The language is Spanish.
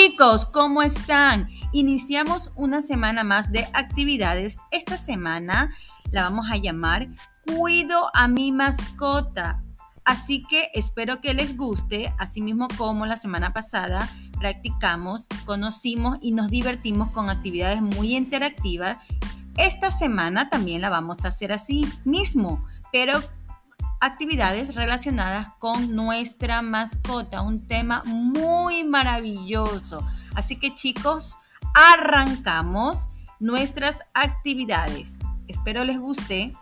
Chicos, ¿cómo están? Iniciamos una semana más de actividades. Esta semana la vamos a llamar Cuido a mi mascota. Así que espero que les guste, así mismo como la semana pasada practicamos, conocimos y nos divertimos con actividades muy interactivas. Esta semana también la vamos a hacer así mismo, pero actividades relacionadas con nuestra mascota, un tema muy maravilloso. Así que chicos, arrancamos nuestras actividades. Espero les guste.